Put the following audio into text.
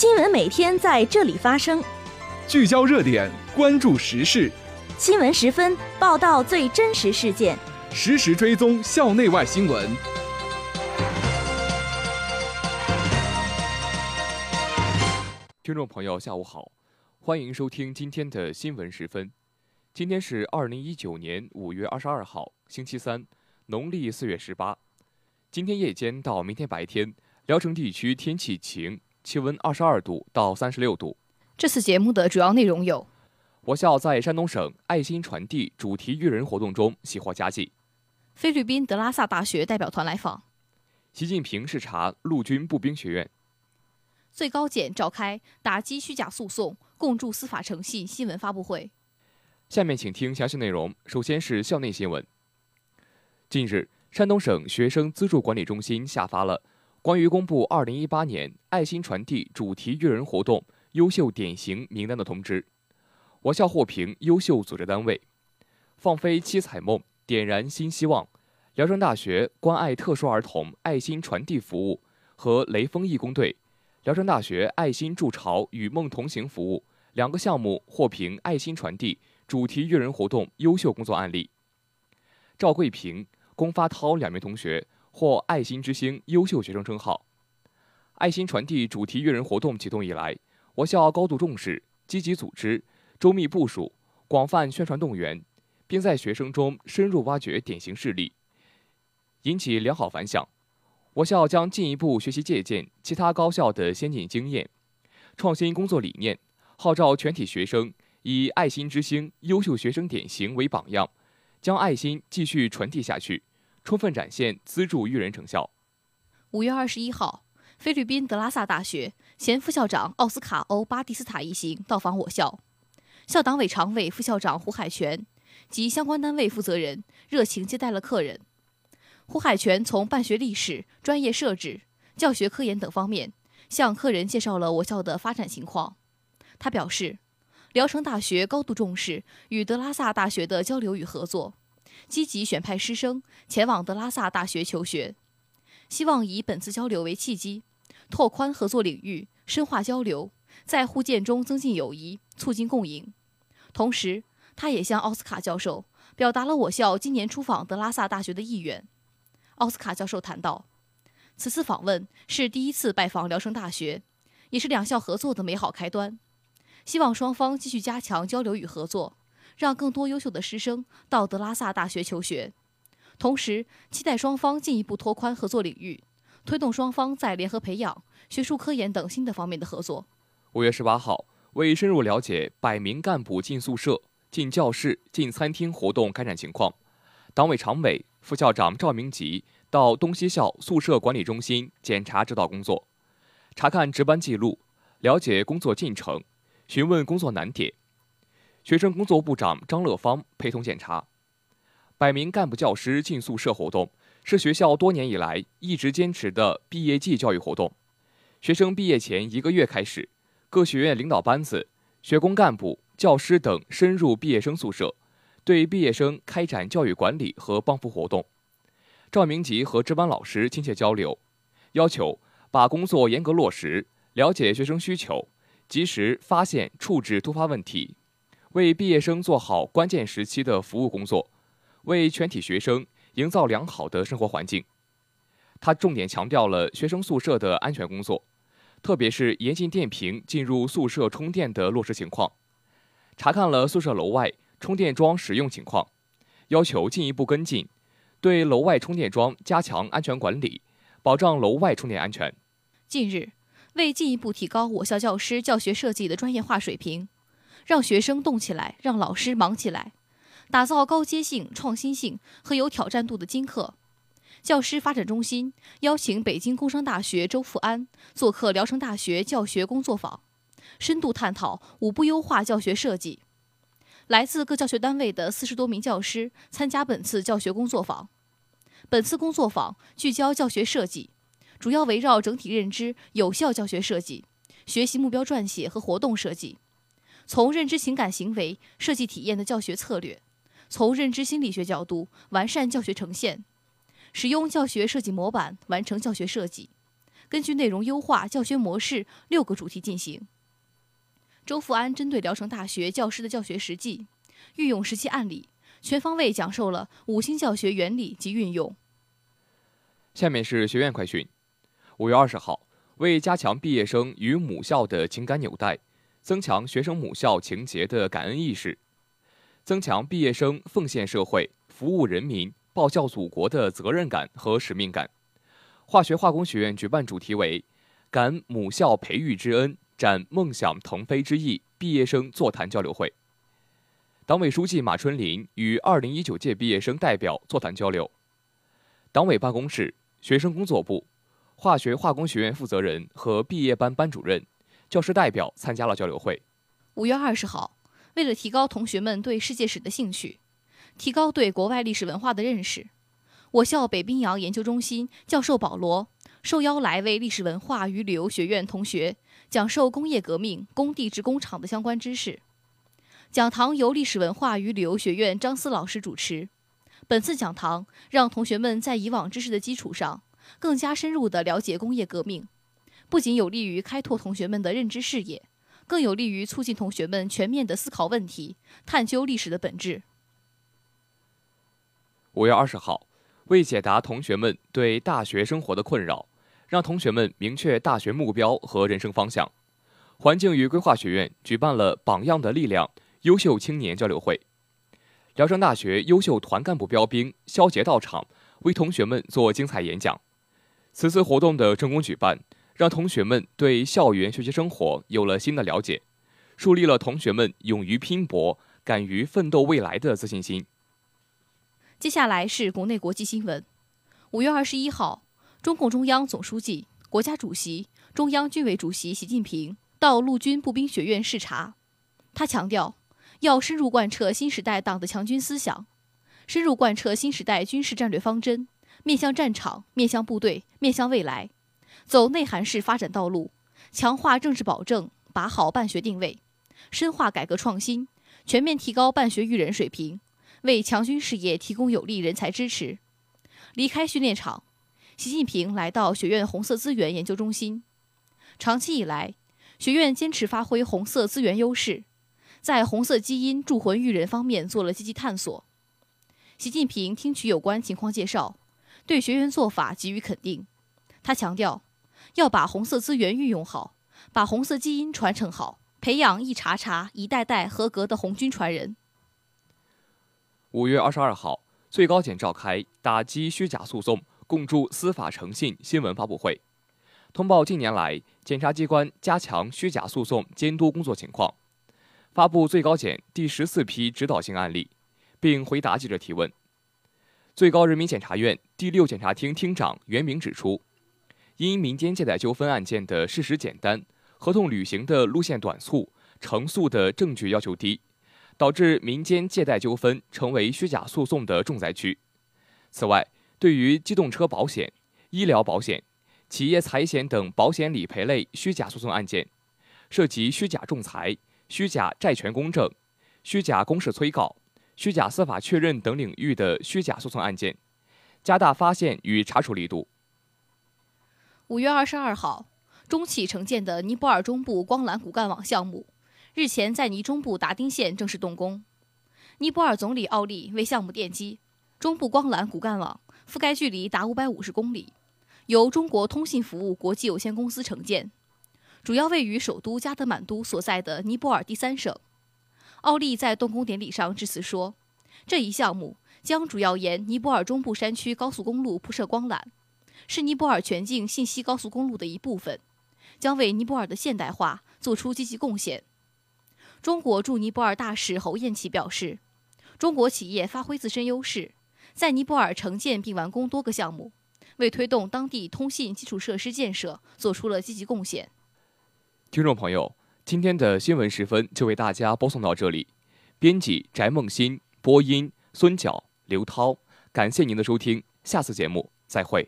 新闻每天在这里发生，聚焦热点，关注时事。新闻十分报道最真实事件，实时追踪校内外新闻。听众朋友，下午好，欢迎收听今天的新闻十分。今天是二零一九年五月二十二号，星期三，农历四月十八。今天夜间到明天白天，聊城地区天气晴。气温二十二度到三十六度。这次节目的主要内容有：我校在山东省爱心传递主题育人活动中喜获佳绩；菲律宾德拉萨大学代表团来访；习近平视察陆军步兵学院；最高检召开打击虚假诉讼、共筑司法诚信新闻发布会。下面请听详细内容。首先是校内新闻。近日，山东省学生资助管理中心下发了。关于公布二零一八年爱心传递主题育人活动优秀典型名单的通知，我校获评优秀组织单位：放飞七彩梦，点燃新希望；聊城大学关爱特殊儿童爱心传递服务和雷锋义工队；聊城大学爱心筑巢与梦同行服务两个项目获评爱心传递主题育人活动优秀工作案例。赵桂平、龚发涛两名同学。获“爱心之星”优秀学生称号。爱心传递主题育人活动启动以来，我校高度重视、积极组织、周密部署、广泛宣传动员，并在学生中深入挖掘典型事例，引起良好反响。我校将进一步学习借鉴其他高校的先进经验、创新工作理念，号召全体学生以“爱心之星”优秀学生典型为榜样，将爱心继续传递下去。充分展现资助育人成效。五月二十一号，菲律宾德拉萨大学前副校长奥斯卡·欧巴蒂斯塔一行到访我校，校党委常委、副校长胡海泉及相关单位负责人热情接待了客人。胡海泉从办学历史、专业设置、教学科研等方面向客人介绍了我校的发展情况。他表示，聊城大学高度重视与德拉萨大学的交流与合作。积极选派师生前往德拉萨大学求学，希望以本次交流为契机，拓宽合作领域，深化交流，在互鉴中增进友谊，促进共赢。同时，他也向奥斯卡教授表达了我校今年出访德拉萨大学的意愿。奥斯卡教授谈到，此次访问是第一次拜访聊城大学，也是两校合作的美好开端，希望双方继续加强交流与合作。让更多优秀的师生到德拉萨大学求学，同时期待双方进一步拓宽合作领域，推动双方在联合培养、学术科研等新的方面的合作。五月十八号，为深入了解百名干部进宿舍、进教室、进餐厅活动开展情况，党委常委、副校长赵明吉到东西校宿舍管理中心检查指导工作，查看值班记录，了解工作进程，询问工作难点。学生工作部长张乐芳陪同检查。百名干部教师进宿舍活动是学校多年以来一直坚持的毕业季教育活动。学生毕业前一个月开始，各学院领导班子、学工干部、教师等深入毕业生宿舍，对毕业生开展教育管理和帮扶活动。赵明吉和值班老师亲切交流，要求把工作严格落实，了解学生需求，及时发现处置突发问题。为毕业生做好关键时期的服务工作，为全体学生营造良好的生活环境。他重点强调了学生宿舍的安全工作，特别是严禁电瓶进入宿舍充电的落实情况，查看了宿舍楼外充电桩使用情况，要求进一步跟进，对楼外充电桩加强安全管理，保障楼外充电安全。近日，为进一步提高我校教师教学设计的专业化水平。让学生动起来，让老师忙起来，打造高阶性、创新性和有挑战度的金课。教师发展中心邀请北京工商大学周富安做客聊城大学教学工作坊，深度探讨五步优化教学设计。来自各教学单位的四十多名教师参加本次教学工作坊。本次工作坊聚焦教学设计，主要围绕整体认知、有效教学设计、学习目标撰写和活动设计。从认知情感行为设计体验的教学策略，从认知心理学角度完善教学呈现，使用教学设计模板完成教学设计，根据内容优化、教学模式六个主题进行。周富安针对聊城大学教师的教学实际、运用实际案例，全方位讲授了五星教学原理及运用。下面是学院快讯。五月二十号，为加强毕业生与母校的情感纽带，增强学生母校情结的感恩意识，增强毕业生奉献社会、服务人民、报效祖国的责任感和使命感。化学化工学院举办主题为“感母校培育之恩，展梦想腾飞之意”毕业生座谈交流会。党委书记马春林与二零一九届毕业生代表座谈交流。党委办公室、学生工作部、化学化工学院负责人和毕业班班主任、教师代表参加了交流会。五月二十号，为了提高同学们对世界史的兴趣，提高对国外历史文化的认识。我校北冰洋研究中心教授保罗受邀来为历史文化与旅游学院同学讲授工业革命工地制工厂的相关知识。讲堂由历史文化与旅游学院张思老师主持。本次讲堂让同学们在以往知识的基础上，更加深入地了解工业革命，不仅有利于开拓同学们的认知视野，更有利于促进同学们全面地思考问题，探究历史的本质。五月二十号。为解答同学们对大学生活的困扰，让同学们明确大学目标和人生方向，环境与规划学院举办了“榜样的力量”优秀青年交流会。聊城大学优秀团干部标兵肖杰到场，为同学们做精彩演讲。此次活动的成功举办，让同学们对校园学习生活有了新的了解，树立了同学们勇于拼搏、敢于奋斗未来的自信心。接下来是国内国际新闻。五月二十一号，中共中央总书记、国家主席、中央军委主席习近平到陆军步兵学院视察。他强调，要深入贯彻新时代党的强军思想，深入贯彻新时代军事战略方针，面向战场、面向部队、面向未来，走内涵式发展道路，强化政治保证，把好办学定位，深化改革创新，全面提高办学育人水平。为强军事业提供有力人才支持。离开训练场，习近平来到学院红色资源研究中心。长期以来，学院坚持发挥红色资源优势，在红色基因铸魂育人方面做了积极探索。习近平听取有关情况介绍，对学员做法给予肯定。他强调，要把红色资源运用好，把红色基因传承好，培养一茬茬、一代代合格的红军传人。五月二十二号，最高检召开打击虚假诉讼、共筑司法诚信新闻发布会，通报近年来检察机关加强虚假诉讼监督工作情况，发布最高检第十四批指导性案例，并回答记者提问。最高人民检察院第六检察厅厅长袁明指出，因民间借贷纠纷案件的事实简单，合同履行的路线短促，成诉的证据要求低。导致民间借贷纠纷成为虚假诉讼的重灾区。此外，对于机动车保险、医疗保险、企业财险等保险理赔类虚假诉讼案件，涉及虚假仲裁、虚假债权公证、虚假公示催告、虚假司法确认等领域的虚假诉讼案件，加大发现与查处力度。五月二十二号，中企承建的尼泊尔中部光缆骨干网项目。日前，在尼中部达丁县正式动工。尼泊尔总理奥利为项目奠基。中部光缆骨干网覆盖距离达五百五十公里，由中国通信服务国际有限公司承建，主要位于首都加德满都所在的尼泊尔第三省。奥利在动工典礼上致辞说：“这一项目将主要沿尼泊尔中部山区高速公路铺设光缆，是尼泊尔全境信息高速公路的一部分，将为尼泊尔的现代化做出积极贡献。”中国驻尼泊尔大使侯艳奇表示，中国企业发挥自身优势，在尼泊尔承建并完工多个项目，为推动当地通信基础设施建设做出了积极贡献。听众朋友，今天的新闻时分就为大家播送到这里，编辑翟梦欣，播音孙角、刘涛，感谢您的收听，下次节目再会。